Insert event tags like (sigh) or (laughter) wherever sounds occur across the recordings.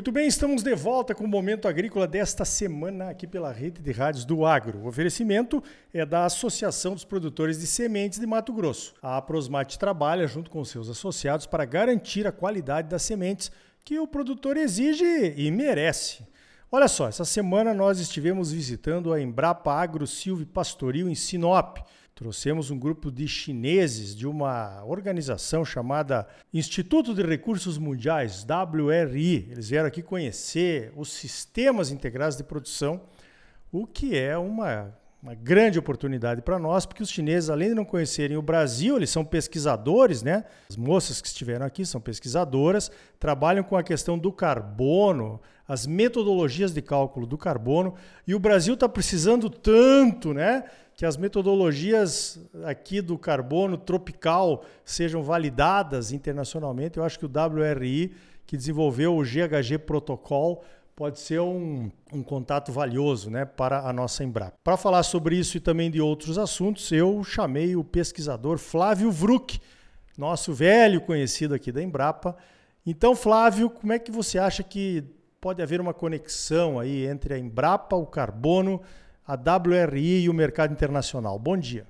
Muito bem, estamos de volta com o Momento Agrícola desta semana aqui pela Rede de Rádios do Agro. O oferecimento é da Associação dos Produtores de Sementes de Mato Grosso. A Prosmate trabalha junto com seus associados para garantir a qualidade das sementes que o produtor exige e merece. Olha só, essa semana nós estivemos visitando a Embrapa Agro Silvio Pastoril em Sinop. Trouxemos um grupo de chineses de uma organização chamada Instituto de Recursos Mundiais, WRI. Eles vieram aqui conhecer os sistemas integrados de produção, o que é uma, uma grande oportunidade para nós, porque os chineses, além de não conhecerem o Brasil, eles são pesquisadores, né? As moças que estiveram aqui são pesquisadoras, trabalham com a questão do carbono, as metodologias de cálculo do carbono, e o Brasil está precisando tanto, né? Que as metodologias aqui do carbono tropical sejam validadas internacionalmente. Eu acho que o WRI, que desenvolveu o GHG Protocol, pode ser um, um contato valioso né, para a nossa Embrapa. Para falar sobre isso e também de outros assuntos, eu chamei o pesquisador Flávio Vruck, nosso velho conhecido aqui da Embrapa. Então, Flávio, como é que você acha que pode haver uma conexão aí entre a Embrapa, o carbono, a WRI e o mercado internacional. Bom dia.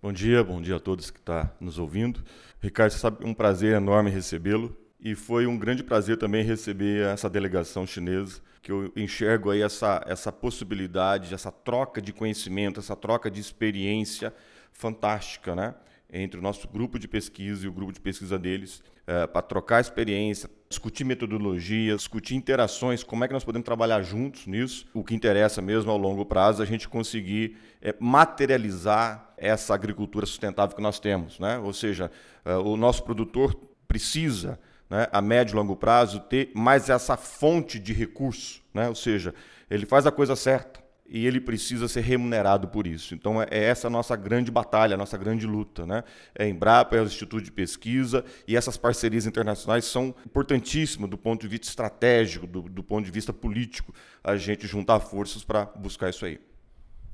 Bom dia, bom dia a todos que estão tá nos ouvindo. Ricardo, sabe, um prazer enorme recebê-lo e foi um grande prazer também receber essa delegação chinesa, que eu enxergo aí essa, essa possibilidade, essa troca de conhecimento, essa troca de experiência fantástica, né? entre o nosso grupo de pesquisa e o grupo de pesquisa deles, é, para trocar experiência, discutir metodologias, discutir interações, como é que nós podemos trabalhar juntos nisso. O que interessa mesmo ao longo prazo é a gente conseguir é, materializar essa agricultura sustentável que nós temos. Né? Ou seja, é, o nosso produtor precisa, né, a médio e longo prazo, ter mais essa fonte de recurso. Né? Ou seja, ele faz a coisa certa e ele precisa ser remunerado por isso. Então é, é essa a nossa grande batalha, a nossa grande luta. Né? É a Embrapa, é o Instituto de Pesquisa e essas parcerias internacionais são importantíssimas do ponto de vista estratégico, do, do ponto de vista político, a gente juntar forças para buscar isso aí.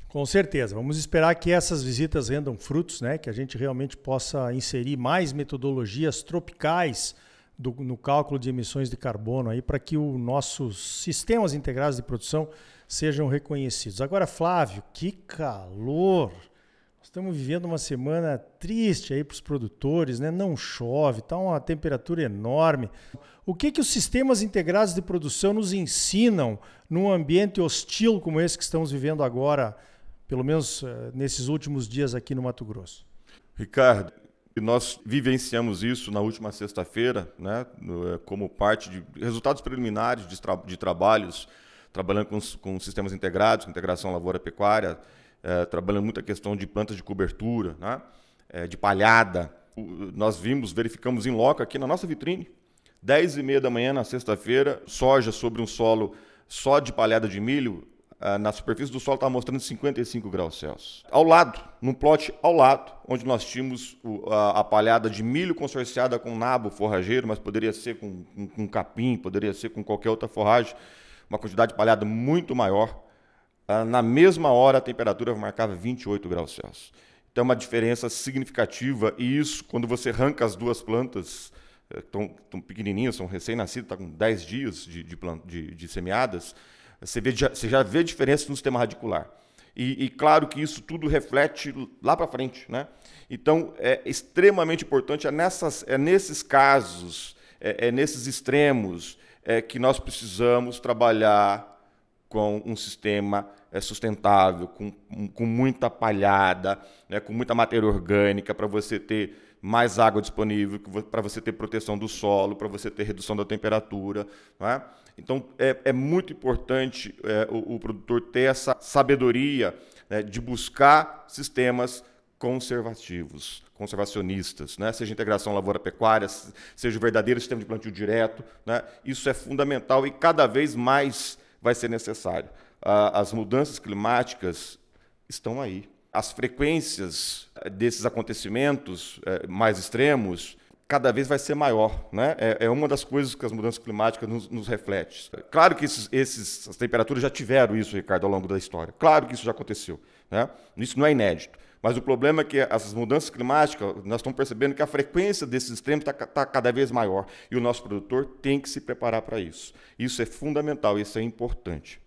Com certeza. Vamos esperar que essas visitas rendam frutos, né? que a gente realmente possa inserir mais metodologias tropicais do, no cálculo de emissões de carbono aí para que os nossos sistemas integrados de produção sejam reconhecidos. Agora, Flávio, que calor! Nós estamos vivendo uma semana triste aí para os produtores, né? Não chove, está uma temperatura enorme. O que que os sistemas integrados de produção nos ensinam num ambiente hostil como esse que estamos vivendo agora, pelo menos eh, nesses últimos dias aqui no Mato Grosso? Ricardo, nós vivenciamos isso na última sexta-feira, né, eh, como parte de resultados preliminares de, tra de trabalhos trabalhando com, com sistemas integrados, com integração lavoura-pecuária, é, trabalhando muita questão de plantas de cobertura, né? É, de palhada. O, nós vimos, verificamos em loco aqui na nossa vitrine, 10 e meia da manhã na sexta-feira, soja sobre um solo só de palhada de milho, é, na superfície do solo estava mostrando 55 graus Celsius. Ao lado, num plot ao lado, onde nós tínhamos a, a, palhada de milho consorciada com nabo forrageiro, mas poderia ser com, com, com capim, poderia ser com qualquer outra forragem, uma quantidade de palhada muito maior. Ah, na mesma hora, a temperatura marcava 28 graus Celsius. Então, é uma diferença significativa. E isso, quando você arranca as duas plantas, estão eh, pequenininhas, são recém-nascidas, estão tá com 10 dias de, de, de, de semeadas, você, vê, você, já vê diferença no sistema radicular. E, e claro que isso tudo reflete lá para frente. Né? Então, é extremamente importante, é, nessas, é nesses casos, é, é nesses extremos, é que nós precisamos trabalhar com um sistema é, sustentável, com, com muita palhada, né, com muita matéria orgânica, para você ter mais água disponível, para você ter proteção do solo, para você ter redução da temperatura. É? Então, é, é, muito importante é, o, o, produtor ter essa sabedoria né, de buscar sistemas conservativos, conservacionistas, né? seja integração lavoura-pecuária, seja o verdadeiro sistema de plantio direto. Né? Isso é fundamental e cada vez mais vai ser necessário. As mudanças climáticas estão aí. As frequências eh, desses acontecimentos eh, mais extremos cada vez vai ser maior. Né? É, é, uma das coisas que as mudanças climáticas nos, nos refletem. Claro que esses, esses, as temperaturas já tiveram isso, Ricardo, ao longo da história. Claro que isso já aconteceu. Né? Isso não é inédito. Mas o problema é que essas mudanças climáticas, nós estamos percebendo que a frequência desses extremos está tá cada vez maior. E o nosso produtor tem que se preparar para isso. Isso é fundamental, isso é importante.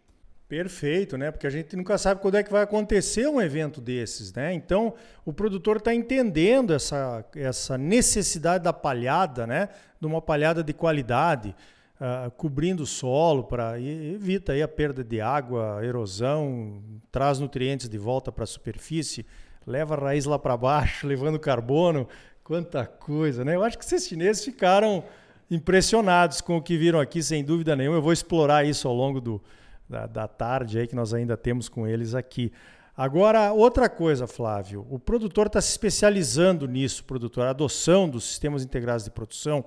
Perfeito, né? Porque a gente nunca sabe quando é que vai acontecer um evento desses, né? Então, o produtor está entendendo essa, essa necessidade da palhada, né? De uma palhada de qualidade, uh, cobrindo o solo para evita aí a perda de água, erosão, traz nutrientes de volta para a superfície, leva a raiz lá para baixo, (laughs) levando carbono, quanta coisa, né? Eu acho que esses chineses ficaram impressionados com o que viram aqui, sem dúvida nenhuma. Eu vou explorar isso ao longo do da, da tarde aí que nós ainda temos com eles aqui. Agora, outra coisa, Flávio, o produtor está se especializando nisso, produtor. A adoção dos sistemas integrados de produção,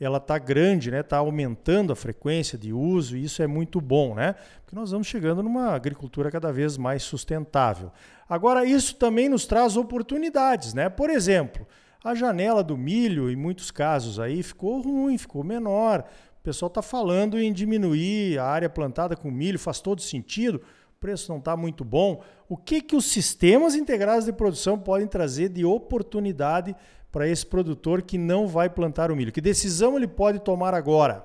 ela está grande, né? Está aumentando a frequência de uso e isso é muito bom, né? Porque nós vamos chegando numa agricultura cada vez mais sustentável. Agora, isso também nos traz oportunidades, né? Por exemplo, a janela do milho, em muitos casos aí, ficou ruim, ficou menor. O pessoal está falando em diminuir a área plantada com milho, faz todo sentido, o preço não está muito bom. O que, que os sistemas integrados de produção podem trazer de oportunidade para esse produtor que não vai plantar o milho? Que decisão ele pode tomar agora?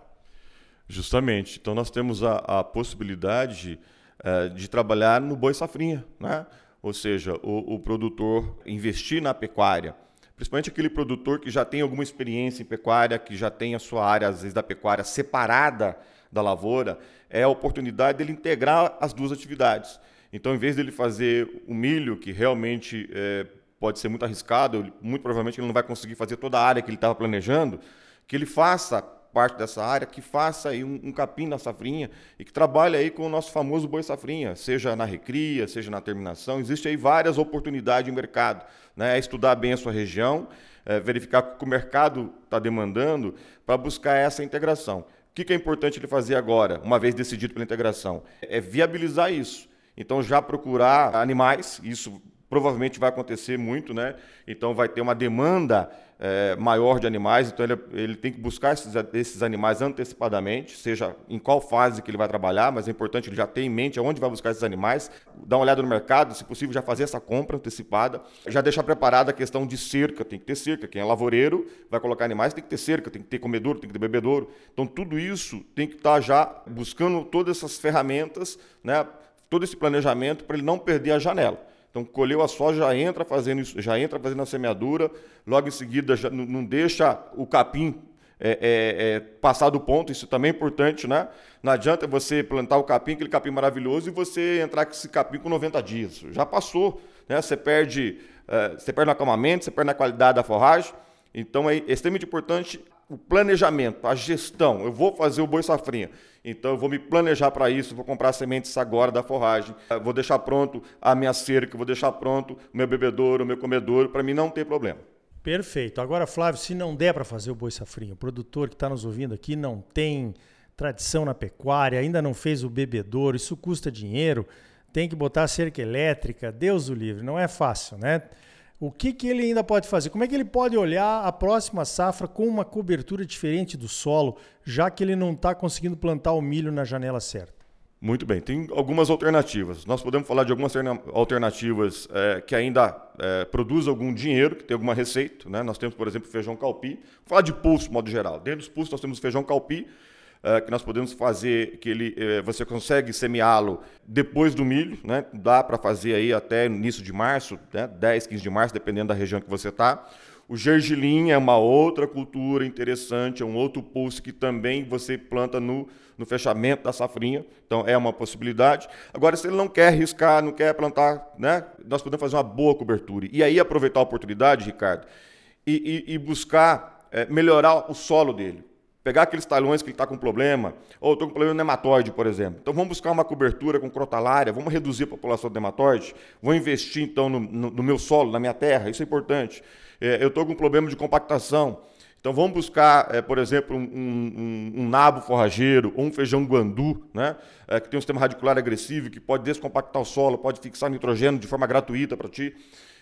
Justamente. Então, nós temos a, a possibilidade de, eh, de trabalhar no boi safrinha, né? ou seja, o, o produtor investir na pecuária principalmente aquele produtor que já tem alguma experiência em pecuária, que já tem a sua área, às vezes, da pecuária separada da lavoura, é a oportunidade dele integrar as duas atividades. Então, em vez dele fazer o milho, que realmente é, pode ser muito arriscado, muito provavelmente ele não vai conseguir fazer toda a área que ele estava planejando, que ele faça parte dessa área, que faça aí um, um, capim na safrinha e que trabalhe aí com o nosso famoso boi safrinha, seja na recria, seja na terminação. Existem aí várias oportunidades de mercado. Né? É estudar bem a sua região, é verificar o que o mercado está demandando para buscar essa integração. O que, que é importante ele fazer agora, uma vez decidido pela integração? É viabilizar isso. Então, já procurar animais, isso provavelmente vai acontecer muito, né? Então vai ter uma demanda é, maior de animais, então ele, ele tem que buscar esses, esses, animais antecipadamente, seja em qual fase que ele vai trabalhar, mas é importante ele já ter em mente aonde vai buscar esses animais, dar uma olhada no mercado, se possível já fazer essa compra antecipada, já deixar preparada a questão de cerca, tem que ter cerca, quem é lavoureiro vai colocar animais, tem que ter cerca, tem que ter comedouro, tem que ter bebedouro, então tudo isso tem que estar já buscando todas essas ferramentas, né, todo esse planejamento para ele não perder a janela. Então, colheu a soja, já entra fazendo isso, já entra fazendo a semeadura, logo em seguida já não, deixa o capim é, é, é, passar do ponto, isso também é importante, né? Não adianta você plantar o capim, aquele capim maravilhoso, e você entrar com esse capim com 90 dias. Já passou, né? Você perde, é, você perde no acalmamento, você perde na qualidade da forragem. Então é extremamente importante o planejamento, a gestão. Eu vou fazer o boi safrinha. Então eu vou me planejar para isso, vou comprar sementes agora da forragem, vou deixar pronto a minha cerca, vou deixar pronto o meu bebedouro, o meu comedouro, para mim não ter problema. Perfeito. Agora, Flávio, se não der para fazer o boi safrinha, o produtor que está nos ouvindo aqui não tem tradição na pecuária, ainda não fez o bebedouro, isso custa dinheiro, tem que botar cerca elétrica, Deus o livre, não é fácil, né? O que, que ele ainda pode fazer? Como é que ele pode olhar a próxima safra com uma cobertura diferente do solo, já que ele não está conseguindo plantar o milho na janela certa? Muito bem, tem algumas alternativas. Nós podemos falar de algumas alternativas é, que ainda é, produzem algum dinheiro, que tem alguma receita. Né? Nós temos, por exemplo, feijão calpi. Vou falar de pulso, de modo geral. Dentro dos pulsos nós temos feijão calpi, é, que nós podemos fazer, que ele, é, você consegue semeá-lo depois do milho, né? dá para fazer aí até início de março, né? 10, 15 de março, dependendo da região que você está. O gergelim é uma outra cultura interessante, é um outro pulso que também você planta no, no fechamento da safrinha, então é uma possibilidade. Agora, se ele não quer riscar, não quer plantar, né? nós podemos fazer uma boa cobertura. E aí aproveitar a oportunidade, Ricardo, e, e, e buscar é, melhorar o solo dele pegar aqueles talhões que ele está com problema, ou estou com problema no nematóide, por exemplo. Então vamos buscar uma cobertura com crotalária, vamos reduzir a população de nematóide, vou investir então no, no, no meu solo, na minha terra, isso é importante. É, eu estou com problema de compactação. Então vamos buscar, é, por exemplo, um, um, um, nabo forrageiro ou um feijão guandu, né, é, que tem um sistema radicular agressivo, que pode descompactar o solo, pode fixar nitrogênio de forma gratuita para ti.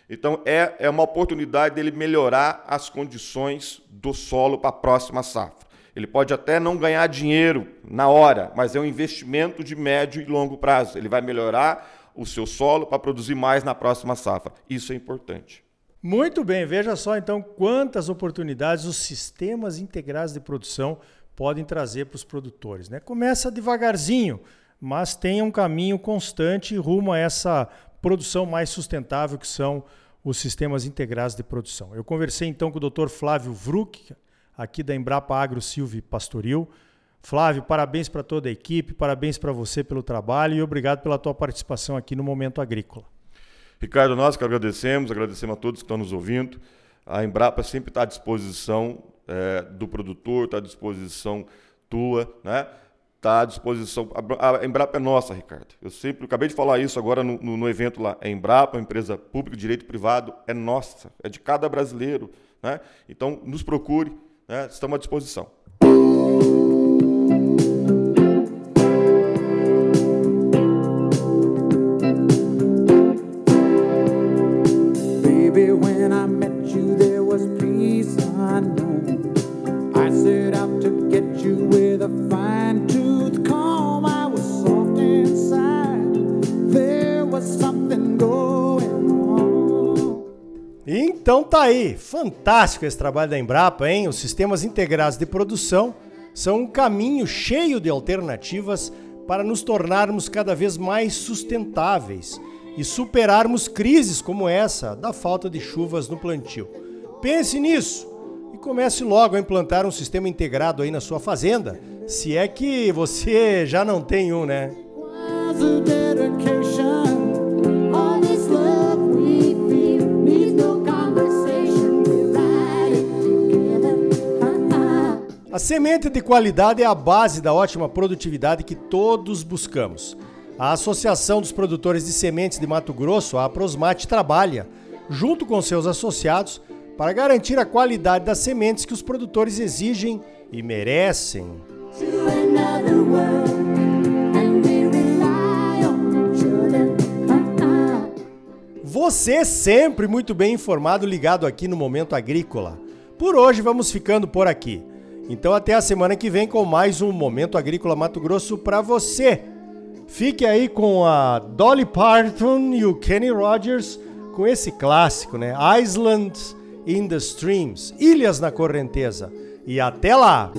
Então é, é uma oportunidade dele melhorar as condições do solo para a próxima safra. Ele pode até não ganhar dinheiro na hora, mas é um investimento de médio e longo prazo. Ele vai melhorar o seu solo para produzir mais na próxima safra. Isso é importante. Muito bem, veja só então quantas oportunidades os sistemas integrados de produção podem trazer para os produtores. Né? Começa devagarzinho, mas tem um caminho constante rumo a essa produção mais sustentável que são os sistemas integrados de produção. Eu conversei então com o Dr. Flávio Vruck, aqui da Embrapa Agro Silvio Pastoril. Flávio, parabéns para toda a equipe, parabéns para você pelo trabalho e obrigado pela tua participação aqui no Momento Agrícola. Ricardo, nós que agradecemos, agradecemos a todos que estão nos ouvindo. A Embrapa sempre está à disposição é, do produtor, está à disposição tua, né? Está à disposição. A Embrapa é nossa, Ricardo. Eu sempre acabei de falar isso agora no, no, no evento lá. A Embrapa, uma empresa pública direito privado, é nossa, é de cada brasileiro. Né? Então, nos procure, né? estamos à disposição. Então tá aí, fantástico esse trabalho da Embrapa, hein? Os sistemas integrados de produção são um caminho cheio de alternativas para nos tornarmos cada vez mais sustentáveis e superarmos crises como essa da falta de chuvas no plantio. Pense nisso e comece logo a implantar um sistema integrado aí na sua fazenda, se é que você já não tem um, né? A semente de qualidade é a base da ótima produtividade que todos buscamos. A Associação dos Produtores de Sementes de Mato Grosso, a Prosmate, trabalha, junto com seus associados, para garantir a qualidade das sementes que os produtores exigem e merecem. Você sempre muito bem informado, ligado aqui no Momento Agrícola. Por hoje vamos ficando por aqui. Então até a semana que vem com mais um Momento Agrícola Mato Grosso para você. Fique aí com a Dolly Parton e o Kenny Rogers com esse clássico, né? Islands in the Streams, Ilhas na Correnteza. E até lá!